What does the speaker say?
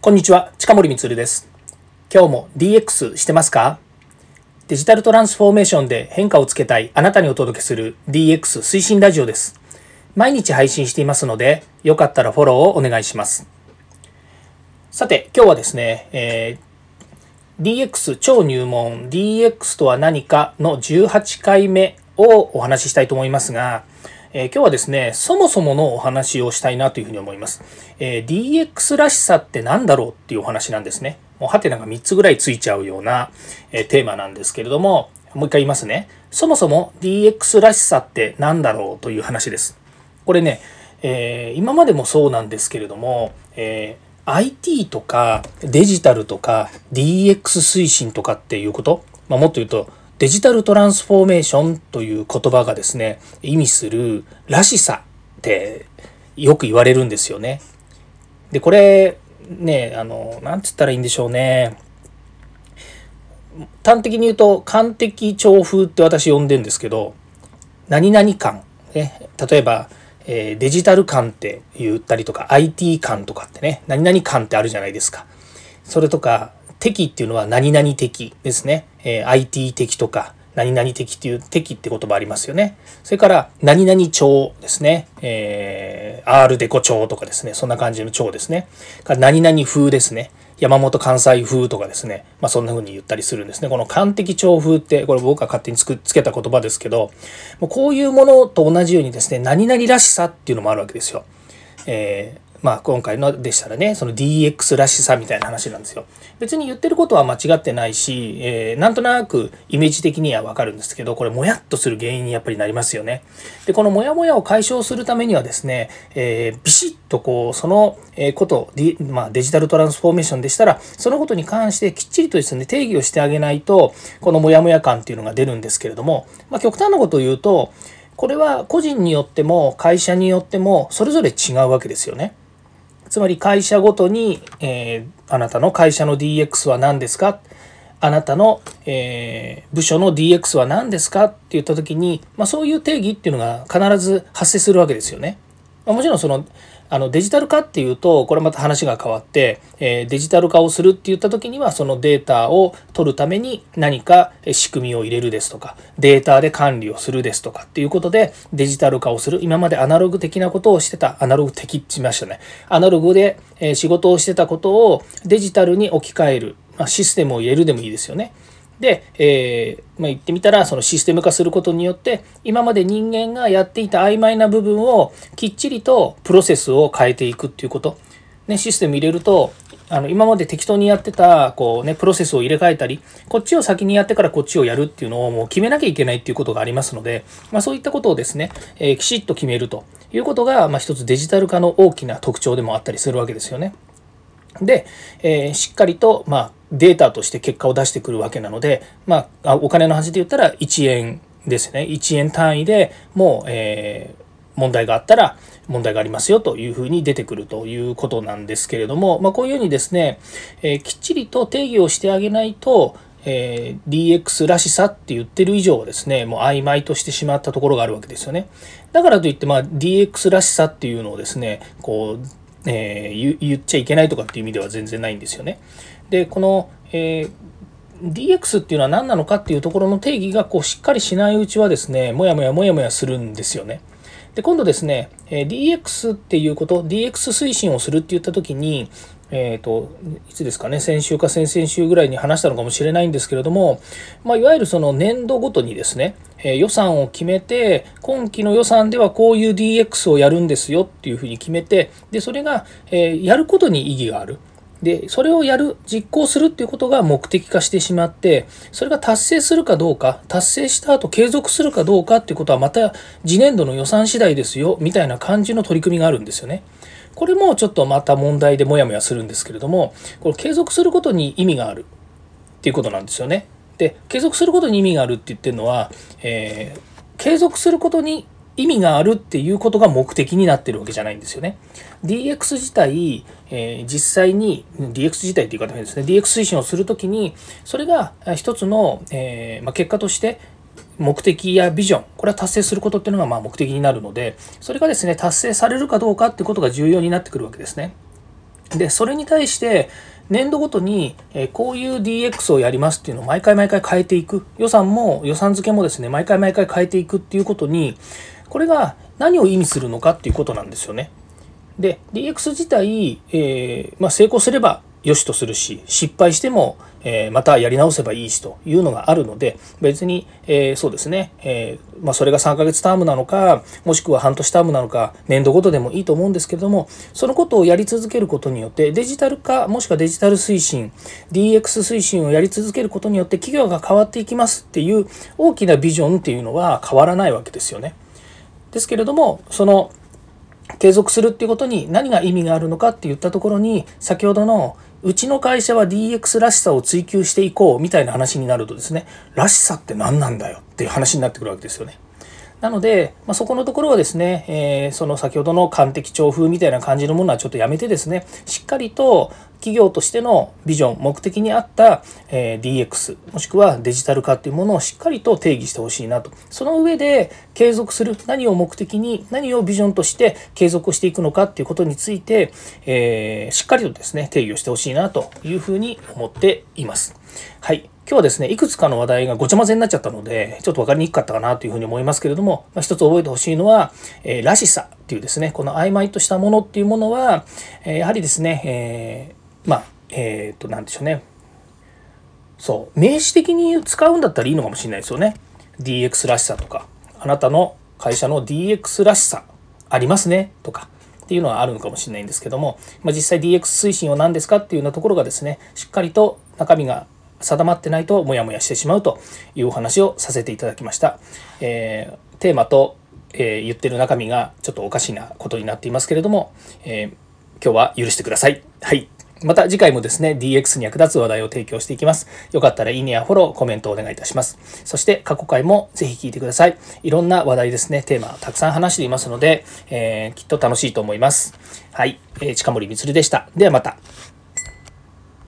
こんにちは、近森光です。今日も DX してますか？デジタルトランスフォーメーションで変化をつけたいあなたにお届けする DX 推進ラジオです。毎日配信していますので、よかったらフォローをお願いします。さて、今日はですね、えー、DX 超入門 DX とは何かの18回目をお話ししたいと思いますが、えー、今日はですね、そもそものお話をしたいなというふうに思います。えー、DX らしさって何だろうっていうお話なんですね。もうハテナが3つぐらいついちゃうような、え、テーマなんですけれども、もう一回言いますね。そもそも DX らしさって何だろうという話です。これね、え今までもそうなんですけれども、え IT とかデジタルとか DX 推進とかっていうこと、まあ、もっと言うとデジタルトランスフォーメーションという言葉がですね、意味するらしさってよく言われるんですよね。で、これ、ね、あの、なんつったらいいんでしょうね。端的に言うと、感的調風って私呼んでるんですけど、何々感。ね、例えば、え、デジタル感って言ったりとか、IT 感とかってね、何々感ってあるじゃないですか。それとか、敵っていうのは何々的ですね。え、IT 的とか、何々的っていう敵って言葉ありますよね。それから、何々町ですね。えー、R デコ町とかですね。そんな感じの町ですね。から何々風ですね。山本関西風とかですね。まあそんな風に言ったりするんですね。この関的調風って、これ僕が勝手につくつけた言葉ですけど、もうこういうものと同じようにですね、何々らしさっていうのもあるわけですよ。えーまあ今回のでしたらね、その DX らしさみたいな話なんですよ。別に言ってることは間違ってないし、えー、なんとなくイメージ的にはわかるんですけど、これもやっとする原因にやっぱりなりますよね。で、このもやもやを解消するためにはですね、えー、ビシッとこう、そのこと、まあ、デジタルトランスフォーメーションでしたら、そのことに関してきっちりとですね、定義をしてあげないと、このもやもや感っていうのが出るんですけれども、まあ極端なことを言うと、これは個人によっても会社によってもそれぞれ違うわけですよね。つまり会社ごとに、えー、あなたの会社の DX は何ですか？あなたの、えー、部署の DX は何ですか？って言った時に、まあ、そういう定義っていうのが必ず発生するわけですよね。まあ、もちろんそのあのデジタル化っていうとこれまた話が変わって、えデジタル化をするって言った時にはそのデータを取るために何か仕組みを入れるですとかデータで管理をするですとかっていうことでデジタル化をする今までアナログ的なことをしてたアナログ的って言いましたねアナログで仕事をしてたことをデジタルに置き換える、まシステムを入れるでもいいですよね。で、えー、まあ、言ってみたらそのシステム化することによって今まで人間がやっていた曖昧な部分をきっちりとプロセスを変えていくっていうこと、ね、システム入れるとあの今まで適当にやってたこう、ね、プロセスを入れ替えたりこっちを先にやってからこっちをやるっていうのをもう決めなきゃいけないっていうことがありますので、まあ、そういったことをですね、えー、きちっと決めるということが、まあ、一つデジタル化の大きな特徴でもあったりするわけですよね。で、えー、しっかりと、まあ、データとして結果を出してくるわけなので、まあ、お金の話で言ったら1円ですね。1円単位でもう、えー、問題があったら問題がありますよというふうに出てくるということなんですけれども、まあ、こういうふうにですね、えー、きっちりと定義をしてあげないと、えー、DX らしさって言ってる以上はですね、もう曖昧としてしまったところがあるわけですよね。だからといって、まあ、DX らしさっていうのをですね、こう、えー、言っちゃいけないとかっていう意味では全然ないんですよね。でこの、えー DX っていうのは何なのかっていうところの定義がこうしっかりしないうちはですね、もやもやもやもやするんですよね。で、今度ですね、え DX っていうこと、DX 推進をするって言った時に、えっ、ー、と、いつですかね、先週か先々週ぐらいに話したのかもしれないんですけれども、まあ、いわゆるその年度ごとにですね、えー、予算を決めて、今期の予算ではこういう DX をやるんですよっていうふうに決めて、で、それが、えー、やることに意義がある。で、それをやる、実行するっていうことが目的化してしまって、それが達成するかどうか、達成した後継続するかどうかっていうことはまた次年度の予算次第ですよ、みたいな感じの取り組みがあるんですよね。これもちょっとまた問題でモヤモヤするんですけれども、これ継続することに意味があるっていうことなんですよね。で、継続することに意味があるって言ってるのは、えー、継続することに意味があるっていうことが目的になってるわけじゃないんですよね。DX 自体、えー、実際に DX 自体っていう方ですね DX 推進をするときにそれが一つの、えー、まあ、結果として目的やビジョンこれは達成することっていうのがまあ目的になるのでそれがですね達成されるかどうかってことが重要になってくるわけですね。で、それに対して、年度ごとに、えこういう DX をやりますっていうのを毎回毎回変えていく。予算も、予算付けもですね、毎回毎回変えていくっていうことに、これが何を意味するのかっていうことなんですよね。で、DX 自体、えー、まあ、成功すれば良しとするし、失敗しても、えー、またやり直せばいいしというのがあるので、別に、えー、そうですね、えー、まあ、それが3ヶ月タームなのか、もしくは半年タームなのか、年度ごとでもいいと思うんですけれども、そのことをやり続けることによって、デジタル化、もしくはデジタル推進、DX 推進をやり続けることによって、企業が変わっていきますっていう大きなビジョンっていうのは変わらないわけですよね。ですけれども、その、継続するっていうことに何が意味があるのかって言ったところに先ほどのうちの会社は DX らしさを追求していこうみたいな話になるとですねらしさって何なんだよっていう話になってくるわけですよね。なので、まあ、そこのところはですね、えー、その先ほどの完璧調風みたいな感じのものはちょっとやめてですね、しっかりと企業としてのビジョン、目的に合った、えー、DX、もしくはデジタル化っていうものをしっかりと定義してほしいなと。その上で継続する、何を目的に、何をビジョンとして継続していくのかっていうことについて、えー、しっかりとですね、定義をしてほしいなというふうに思っています。はい。今日はですね、いくつかの話題がごちゃ混ぜになっちゃったので、ちょっと分かりにくかったかなというふうに思いますけれども、まあ、一つ覚えてほしいのは、えー、らしさっていうですね、この曖昧としたものっていうものは、えー、やはりですね、えー、まあ、えっ、と、なんでしょうね。そう、名詞的に使うんだったらいいのかもしれないですよね。DX らしさとか、あなたの会社の DX らしさありますねとか、っていうのはあるのかもしれないんですけども、まあ、実際 DX 推進は何ですかっていうようなところがですね、しっかりと中身が定まってないとモヤモヤしてしまうというお話をさせていただきました。えー、テーマと、えー、言ってる中身がちょっとおかしなことになっていますけれども、えー、今日は許してください。はい。また次回もですね、DX に役立つ話題を提供していきます。よかったらいいねやフォロー、コメントをお願いいたします。そして過去回もぜひ聞いてください。いろんな話題ですね、テーマたくさん話していますので、えー、きっと楽しいと思います。はい、えー、近森光でした。ではまた。